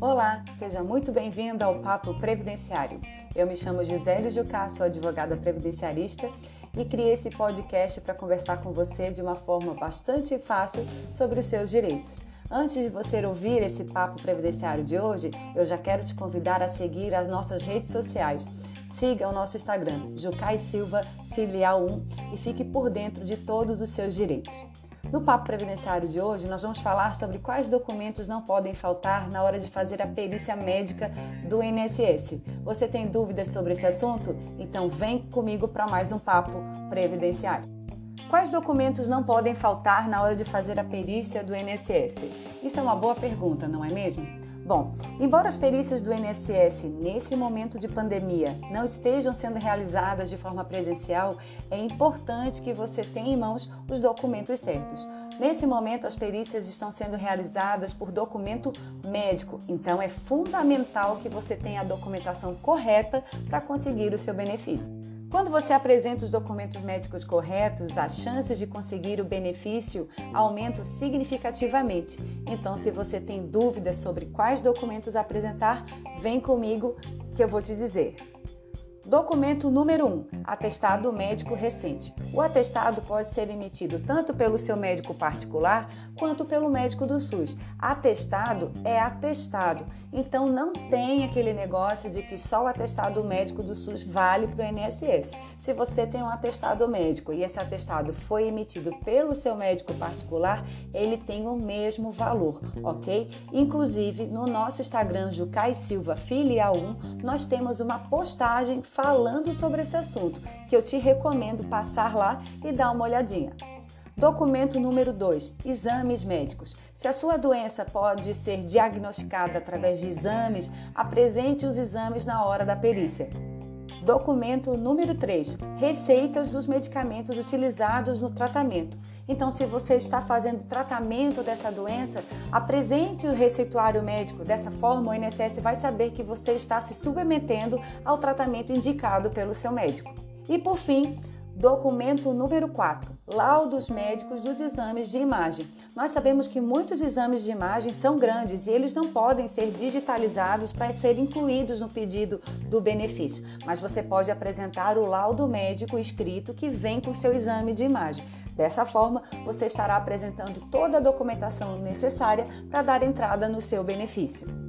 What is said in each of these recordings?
Olá, seja muito bem-vindo ao Papo Previdenciário. Eu me chamo Gisele Jucá, sou advogada previdenciarista e criei esse podcast para conversar com você de uma forma bastante fácil sobre os seus direitos. Antes de você ouvir esse Papo Previdenciário de hoje, eu já quero te convidar a seguir as nossas redes sociais. Siga o nosso Instagram, Jucai Silva Filial 1 e fique por dentro de todos os seus direitos. No Papo Previdenciário de hoje, nós vamos falar sobre quais documentos não podem faltar na hora de fazer a perícia médica do INSS. Você tem dúvidas sobre esse assunto? Então vem comigo para mais um Papo Previdenciário. Quais documentos não podem faltar na hora de fazer a perícia do INSS? Isso é uma boa pergunta, não é mesmo? Bom, embora as perícias do INSS nesse momento de pandemia não estejam sendo realizadas de forma presencial, é importante que você tenha em mãos os documentos certos. Nesse momento, as perícias estão sendo realizadas por documento médico, então é fundamental que você tenha a documentação correta para conseguir o seu benefício. Quando você apresenta os documentos médicos corretos, as chances de conseguir o benefício aumentam significativamente. Então, se você tem dúvidas sobre quais documentos apresentar, vem comigo que eu vou te dizer. Documento número 1: um, atestado médico recente. O atestado pode ser emitido tanto pelo seu médico particular quanto pelo médico do SUS. Atestado é atestado, então não tem aquele negócio de que só o atestado médico do SUS vale para o INSS. Se você tem um atestado médico e esse atestado foi emitido pelo seu médico particular, ele tem o mesmo valor, ok? Inclusive no nosso Instagram Jucai Silva Filial 1, nós temos uma postagem falando sobre esse assunto, que eu te recomendo passar lá e dar uma olhadinha. Documento número 2: exames médicos. Se a sua doença pode ser diagnosticada através de exames, apresente os exames na hora da perícia. Documento número 3: receitas dos medicamentos utilizados no tratamento. Então, se você está fazendo tratamento dessa doença, apresente o receituário médico. Dessa forma, o INSS vai saber que você está se submetendo ao tratamento indicado pelo seu médico. E por fim, Documento número 4: laudos médicos dos exames de imagem. Nós sabemos que muitos exames de imagem são grandes e eles não podem ser digitalizados para ser incluídos no pedido do benefício, mas você pode apresentar o laudo médico escrito que vem com seu exame de imagem. Dessa forma, você estará apresentando toda a documentação necessária para dar entrada no seu benefício.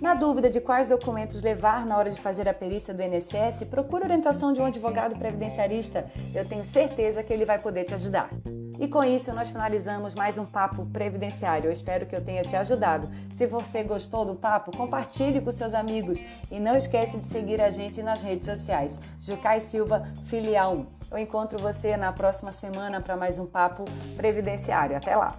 Na dúvida de quais documentos levar na hora de fazer a perícia do INSS, procure orientação de um advogado previdenciarista. Eu tenho certeza que ele vai poder te ajudar. E com isso nós finalizamos mais um papo previdenciário. Eu espero que eu tenha te ajudado. Se você gostou do papo, compartilhe com seus amigos e não esquece de seguir a gente nas redes sociais. Jucai Silva Filial 1. Eu encontro você na próxima semana para mais um papo previdenciário. Até lá.